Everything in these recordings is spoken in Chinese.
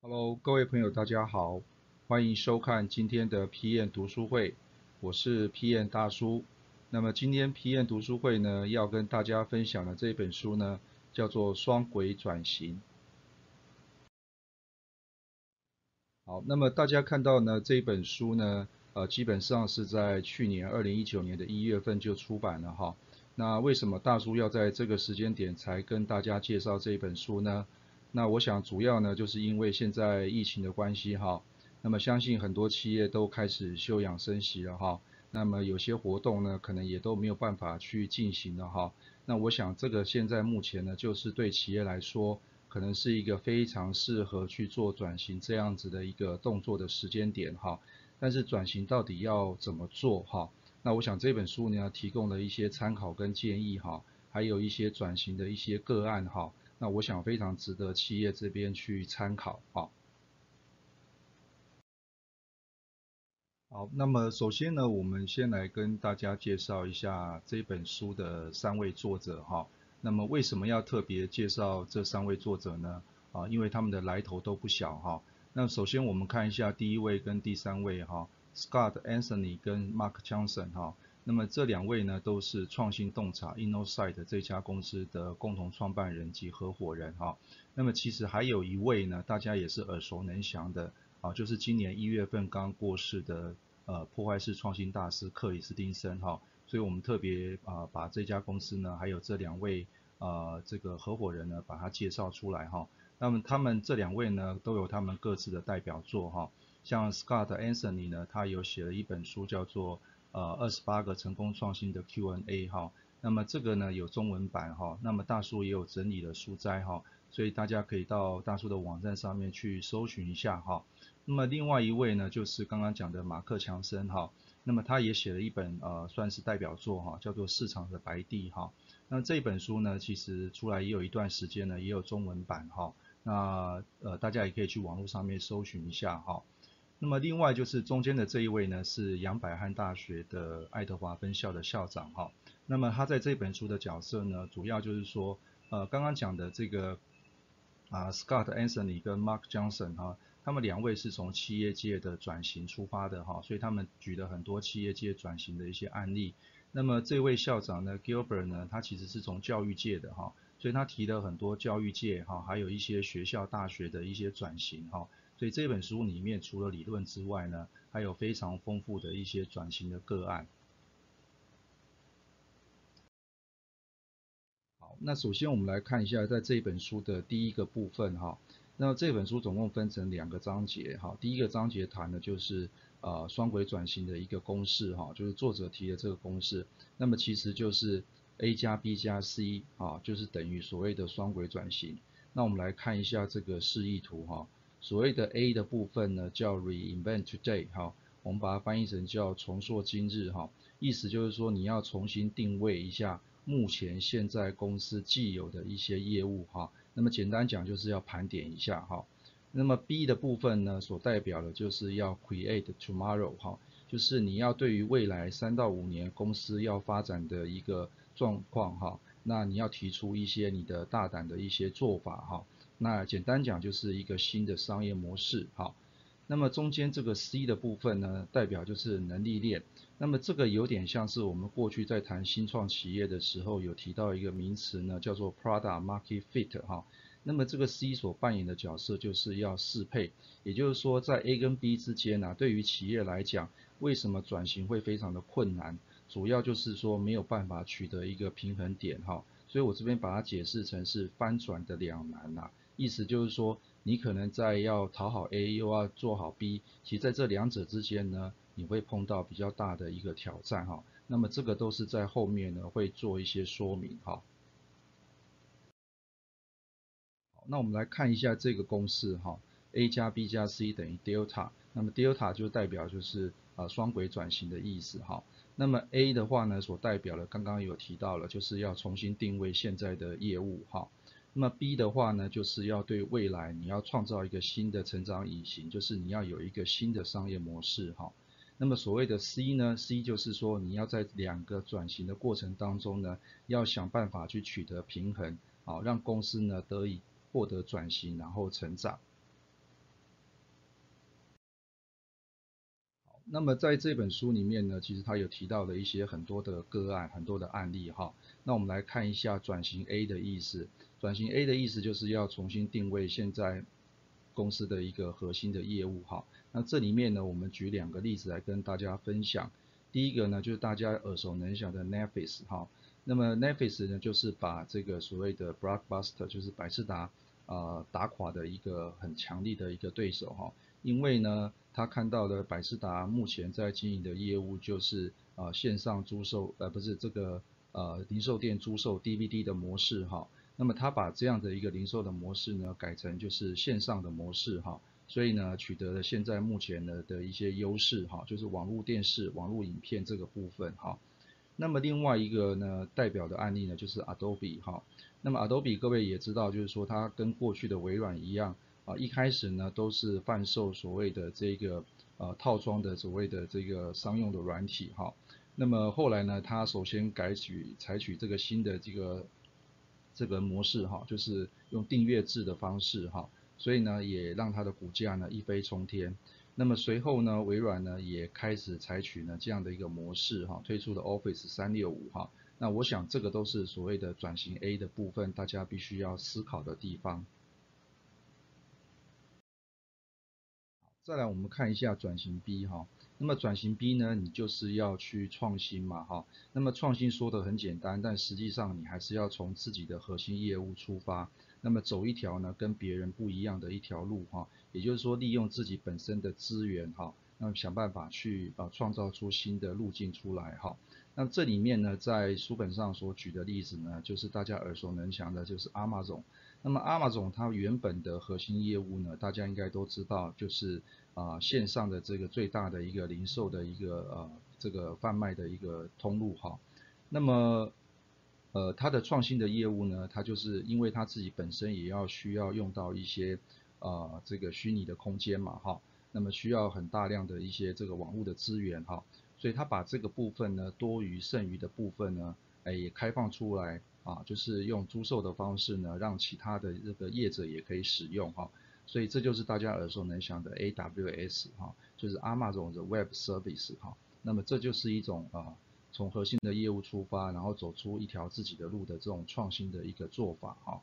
Hello，各位朋友，大家好，欢迎收看今天的 PM 读书会，我是 PM 大叔。那么今天 PM 读书会呢，要跟大家分享的这本书呢，叫做《双轨转型》。好，那么大家看到呢，这本书呢，呃，基本上是在去年二零一九年的一月份就出版了哈。那为什么大叔要在这个时间点才跟大家介绍这本书呢？那我想主要呢，就是因为现在疫情的关系哈，那么相信很多企业都开始休养生息了哈，那么有些活动呢，可能也都没有办法去进行了哈。那我想这个现在目前呢，就是对企业来说，可能是一个非常适合去做转型这样子的一个动作的时间点哈。但是转型到底要怎么做哈？那我想这本书呢，提供了一些参考跟建议哈，还有一些转型的一些个案哈。那我想非常值得企业这边去参考啊。好，那么首先呢，我们先来跟大家介绍一下这本书的三位作者哈。那么为什么要特别介绍这三位作者呢？啊，因为他们的来头都不小哈。那首先我们看一下第一位跟第三位哈，Scott Anthony 跟 Mark Johnson 哈。那么这两位呢，都是创新洞察 Innosight 这家公司的共同创办人及合伙人哈。那么其实还有一位呢，大家也是耳熟能详的啊，就是今年一月份刚过世的呃破坏式创新大师克里斯汀森哈。所以我们特别啊把这家公司呢，还有这两位呃这个合伙人呢，把它介绍出来哈。那么他们这两位呢，都有他们各自的代表作哈。像 Scott Anthony 呢，他有写了一本书叫做呃，二十八个成功创新的 Q&A 哈，那么这个呢有中文版哈，那么大叔也有整理了书摘哈，所以大家可以到大叔的网站上面去搜寻一下哈。那么另外一位呢就是刚刚讲的马克强森哈，那么他也写了一本呃算是代表作哈，叫做市场的白地哈。那这本书呢其实出来也有一段时间了，也有中文版哈，那呃大家也可以去网络上面搜寻一下哈。那么另外就是中间的这一位呢，是杨百翰大学的爱德华分校的校长哈。那么他在这本书的角色呢，主要就是说，呃，刚刚讲的这个啊，Scott Anthony 跟 Mark Johnson 哈，他们两位是从企业界的转型出发的哈，所以他们举了很多企业界转型的一些案例。那么这位校长呢，Gilbert 呢，他其实是从教育界的哈，所以他提了很多教育界哈，还有一些学校大学的一些转型哈。所以这本书里面除了理论之外呢，还有非常丰富的一些转型的个案。好，那首先我们来看一下在这本书的第一个部分哈。那这本书总共分成两个章节哈。第一个章节谈的就是呃双轨转型的一个公式哈，就是作者提的这个公式。那么其实就是 A 加 B 加 C 啊，就是等于所谓的双轨转型。那我们来看一下这个示意图哈。所谓的 A 的部分呢，叫 Reinvent Today，哈，我们把它翻译成叫重塑今日，哈，意思就是说你要重新定位一下目前现在公司既有的一些业务，哈，那么简单讲就是要盘点一下，哈，那么 B 的部分呢，所代表的就是要 Create Tomorrow，哈，就是你要对于未来三到五年公司要发展的一个状况，哈，那你要提出一些你的大胆的一些做法，哈。那简单讲就是一个新的商业模式，好，那么中间这个 C 的部分呢，代表就是能力链，那么这个有点像是我们过去在谈新创企业的时候有提到一个名词呢，叫做 Product Market Fit 哈，那么这个 C 所扮演的角色就是要适配，也就是说在 A 跟 B 之间呢，对于企业来讲，为什么转型会非常的困难，主要就是说没有办法取得一个平衡点哈，所以我这边把它解释成是翻转的两难呐。意思就是说，你可能在要讨好 A，又要做好 B，其实在这两者之间呢，你会碰到比较大的一个挑战哈。那么这个都是在后面呢会做一些说明哈。好，那我们来看一下这个公式哈，A 加 B 加 C 等于 Delta，那么 Delta 就代表就是啊双轨转型的意思哈。那么 A 的话呢，所代表的刚刚有提到了，就是要重新定位现在的业务哈。那么 B 的话呢，就是要对未来你要创造一个新的成长引擎，就是你要有一个新的商业模式哈。那么所谓的 C 呢，C 就是说你要在两个转型的过程当中呢，要想办法去取得平衡，好让公司呢得以获得转型然后成长。那么在这本书里面呢，其实他有提到的一些很多的个案，很多的案例哈。那我们来看一下转型 A 的意思。转型 A 的意思就是要重新定位现在公司的一个核心的业务哈。那这里面呢，我们举两个例子来跟大家分享。第一个呢，就是大家耳熟能详的 Netflix 哈。那么 Netflix 呢，就是把这个所谓的 Blockbuster，就是百事达啊打垮的一个很强力的一个对手哈。因为呢，他看到的百事达目前在经营的业务就是啊线上租售呃不是这个呃零售店租售 DVD 的模式哈。那么他把这样的一个零售的模式呢，改成就是线上的模式哈。所以呢，取得了现在目前的的一些优势哈，就是网络电视、网络影片这个部分哈。那么另外一个呢，代表的案例呢，就是 Adobe 哈。那么 Adobe 各位也知道，就是说它跟过去的微软一样啊，一开始呢都是贩售所谓的这个呃套装的所谓的这个商用的软体哈。那么后来呢，它首先改取采取这个新的这个这个模式哈，就是用订阅制的方式哈。所以呢，也让它的股价呢一飞冲天。那么随后呢，微软呢也开始采取呢这样的一个模式哈，推出了 Office 三六五哈。那我想这个都是所谓的转型 A 的部分，大家必须要思考的地方。再来我们看一下转型 B 哈。那么转型 B 呢，你就是要去创新嘛哈。那么创新说的很简单，但实际上你还是要从自己的核心业务出发。那么走一条呢跟别人不一样的一条路哈，也就是说利用自己本身的资源哈，那么想办法去啊创造出新的路径出来哈。那这里面呢在书本上所举的例子呢，就是大家耳熟能详的，就是阿玛总。那么阿玛总它原本的核心业务呢，大家应该都知道，就是啊线上的这个最大的一个零售的一个呃这个贩卖的一个通路哈。那么呃，它的创新的业务呢，它就是因为它自己本身也要需要用到一些呃这个虚拟的空间嘛哈，那么需要很大量的一些这个网络的资源哈，所以它把这个部分呢多余剩余的部分呢，哎也开放出来啊，就是用租售的方式呢，让其他的这个业者也可以使用哈，所以这就是大家耳熟能详的 AWS 哈，就是 Amazon 的 Web Service 哈，那么这就是一种啊。从核心的业务出发，然后走出一条自己的路的这种创新的一个做法哈。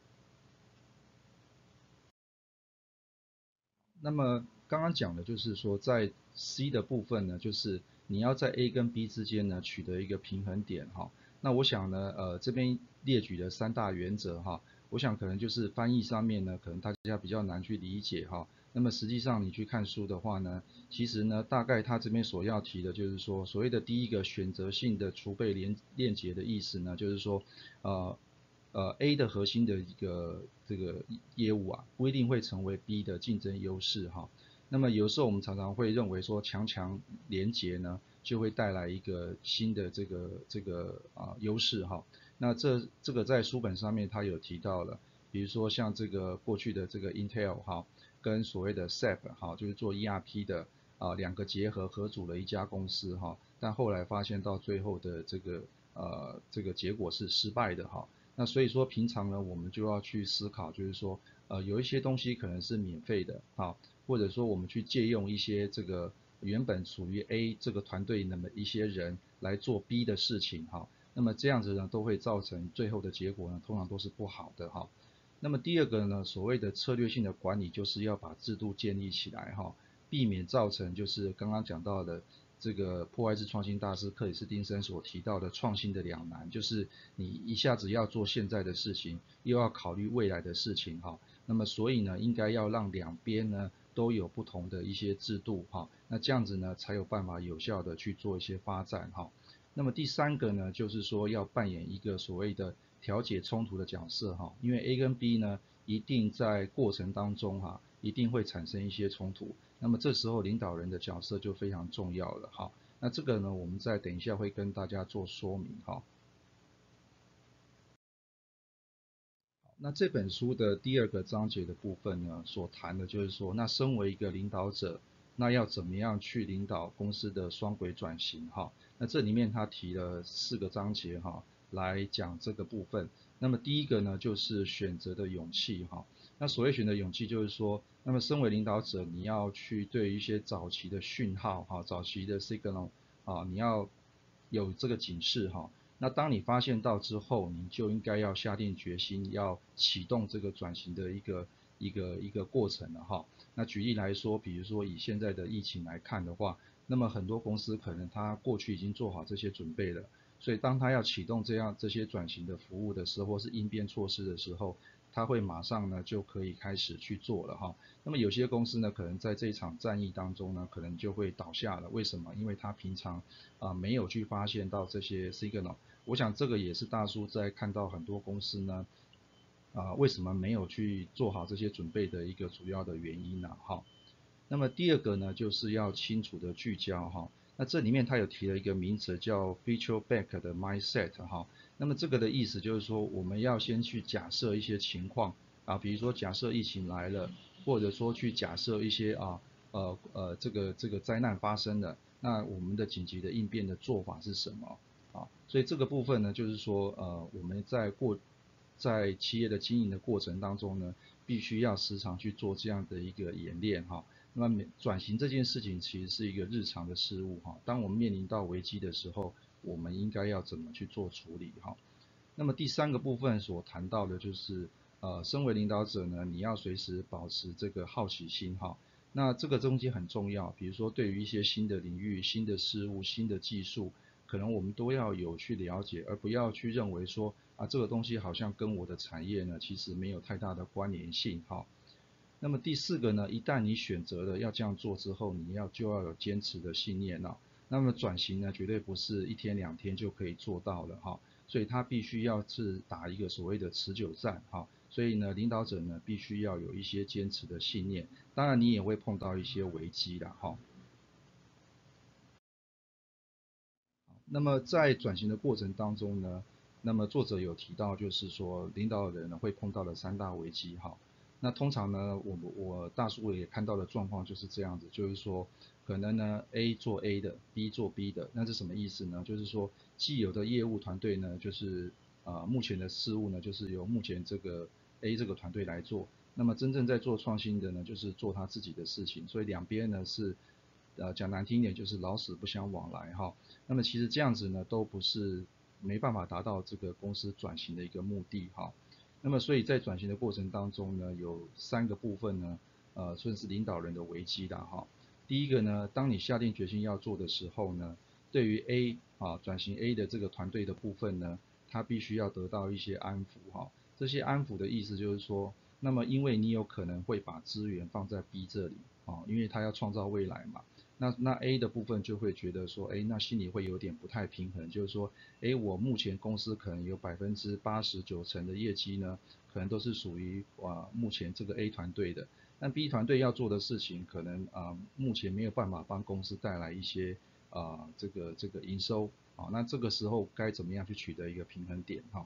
那么刚刚讲的就是说，在 C 的部分呢，就是你要在 A 跟 B 之间呢取得一个平衡点哈。那我想呢，呃，这边列举的三大原则哈，我想可能就是翻译上面呢，可能大家比较难去理解哈。那么实际上你去看书的话呢，其实呢，大概他这边所要提的就是说，所谓的第一个选择性的储备连链接的意思呢，就是说，呃呃 A 的核心的一个这个业务啊，不一定会成为 B 的竞争优势哈。那么有时候我们常常会认为说强强连接呢，就会带来一个新的这个这个啊优势哈。那这这个在书本上面他有提到了，比如说像这个过去的这个 Intel 哈。跟所谓的 SAP 哈，就是做 ERP 的啊，两个结合合组了一家公司哈，但后来发现到最后的这个呃这个结果是失败的哈。那所以说平常呢，我们就要去思考，就是说呃有一些东西可能是免费的啊，或者说我们去借用一些这个原本属于 A 这个团队那么一些人来做 B 的事情哈，那么这样子呢都会造成最后的结果呢通常都是不好的哈。那么第二个呢，所谓的策略性的管理，就是要把制度建立起来哈，避免造成就是刚刚讲到的这个破坏式创新大师克里斯汀森所提到的创新的两难，就是你一下子要做现在的事情，又要考虑未来的事情哈。那么所以呢，应该要让两边呢都有不同的一些制度哈，那这样子呢才有办法有效的去做一些发展哈。那么第三个呢，就是说要扮演一个所谓的。调解冲突的角色哈，因为 A 跟 B 呢，一定在过程当中哈，一定会产生一些冲突。那么这时候领导人的角色就非常重要了哈。那这个呢，我们再等一下会跟大家做说明哈。那这本书的第二个章节的部分呢，所谈的就是说，那身为一个领导者，那要怎么样去领导公司的双轨转型哈？那这里面他提了四个章节哈。来讲这个部分，那么第一个呢，就是选择的勇气哈。那所谓选择勇气，就是说，那么身为领导者，你要去对一些早期的讯号，哈，早期的 signal，啊，你要有这个警示，哈。那当你发现到之后，你就应该要下定决心，要启动这个转型的一个一个一个过程了，哈。那举例来说，比如说以现在的疫情来看的话，那么很多公司可能他过去已经做好这些准备了，所以当他要启动这样这些转型的服务的时候，或是应变措施的时候，他会马上呢就可以开始去做了哈。那么有些公司呢，可能在这一场战役当中呢，可能就会倒下了。为什么？因为他平常啊没有去发现到这些 signal。我想这个也是大叔在看到很多公司呢，啊为什么没有去做好这些准备的一个主要的原因呢？哈。那么第二个呢，就是要清楚的聚焦哈。那这里面他有提了一个名词叫 feature back 的 mindset 哈。那么这个的意思就是说，我们要先去假设一些情况啊，比如说假设疫情来了，或者说去假设一些啊呃呃这个这个灾难发生了，那我们的紧急的应变的做法是什么啊？所以这个部分呢，就是说呃我们在过在企业的经营的过程当中呢，必须要时常去做这样的一个演练哈。那么转型这件事情其实是一个日常的事物哈。当我们面临到危机的时候，我们应该要怎么去做处理哈？那么第三个部分所谈到的就是，呃，身为领导者呢，你要随时保持这个好奇心哈。那这个东西很重要，比如说对于一些新的领域、新的事物、新的技术，可能我们都要有去了解，而不要去认为说啊这个东西好像跟我的产业呢其实没有太大的关联性哈。那么第四个呢，一旦你选择了要这样做之后，你要就要有坚持的信念了。那么转型呢，绝对不是一天两天就可以做到的哈，所以它必须要是打一个所谓的持久战哈，所以呢，领导者呢必须要有一些坚持的信念，当然你也会碰到一些危机的哈。那么在转型的过程当中呢，那么作者有提到就是说，领导人呢会碰到的三大危机哈。那通常呢，我我大叔也看到的状况就是这样子，就是说，可能呢 A 做 A 的，B 做 B 的，那是什么意思呢？就是说，既有的业务团队呢，就是啊目前的事务呢，就是由目前这个 A 这个团队来做，那么真正在做创新的呢，就是做他自己的事情，所以两边呢是，呃讲难听一点就是老死不相往来哈。那么其实这样子呢，都不是没办法达到这个公司转型的一个目的哈。那么，所以在转型的过程当中呢，有三个部分呢，呃，算是领导人的危机的哈。第一个呢，当你下定决心要做的时候呢，对于 A 啊转型 A 的这个团队的部分呢，他必须要得到一些安抚哈。这些安抚的意思就是说，那么因为你有可能会把资源放在 B 这里啊，因为他要创造未来嘛。那那 A 的部分就会觉得说，哎，那心里会有点不太平衡，就是说，哎，我目前公司可能有百分之八十九成的业绩呢，可能都是属于啊目前这个 A 团队的，但 B 团队要做的事情，可能啊目前没有办法帮公司带来一些啊这个这个营收，啊，那这个时候该怎么样去取得一个平衡点哈？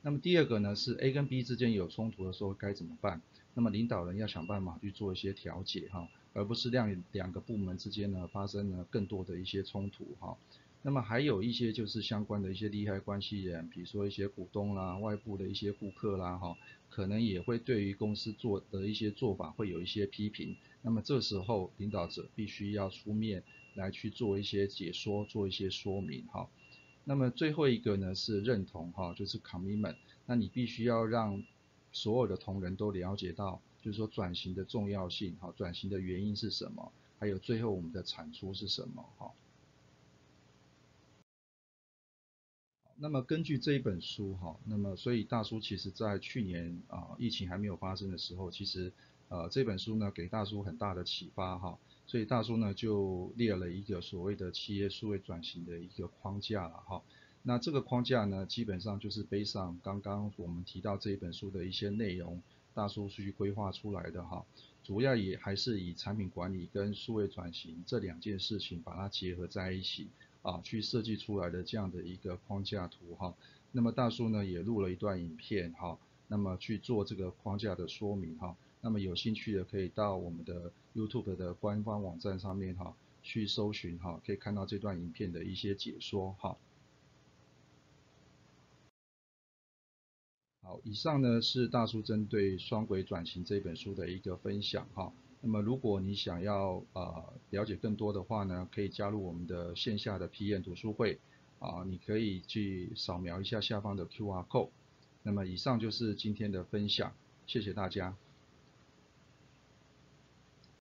那么第二个呢是 A 跟 B 之间有冲突的时候该怎么办？那么领导人要想办法去做一些调解哈。而不是让两个部门之间呢发生了更多的一些冲突哈，那么还有一些就是相关的一些利害关系人，比如说一些股东啦、外部的一些顾客啦哈，可能也会对于公司做的一些做法会有一些批评，那么这时候领导者必须要出面来去做一些解说、做一些说明哈。那么最后一个呢是认同哈，就是 commitment，那你必须要让所有的同仁都了解到。就是说转型的重要性，哈，转型的原因是什么？还有最后我们的产出是什么？哈。那么根据这一本书，哈，那么所以大叔其实在去年啊疫情还没有发生的时候，其实呃这本书呢给大叔很大的启发，哈，所以大叔呢就列了一个所谓的企业数位转型的一个框架了，哈。那这个框架呢基本上就是背上刚刚我们提到这一本书的一些内容。大数据规划出来的哈，主要也还是以产品管理跟数位转型这两件事情把它结合在一起啊，去设计出来的这样的一个框架图哈。那么大叔呢也录了一段影片哈，那么去做这个框架的说明哈。那么有兴趣的可以到我们的 YouTube 的官方网站上面哈去搜寻哈，可以看到这段影片的一些解说哈。好，以上呢是大叔针对双轨转型这本书的一个分享哈。那么如果你想要呃了解更多的话呢，可以加入我们的线下的批验读书会啊，你可以去扫描一下下方的 QR code。那么以上就是今天的分享，谢谢大家。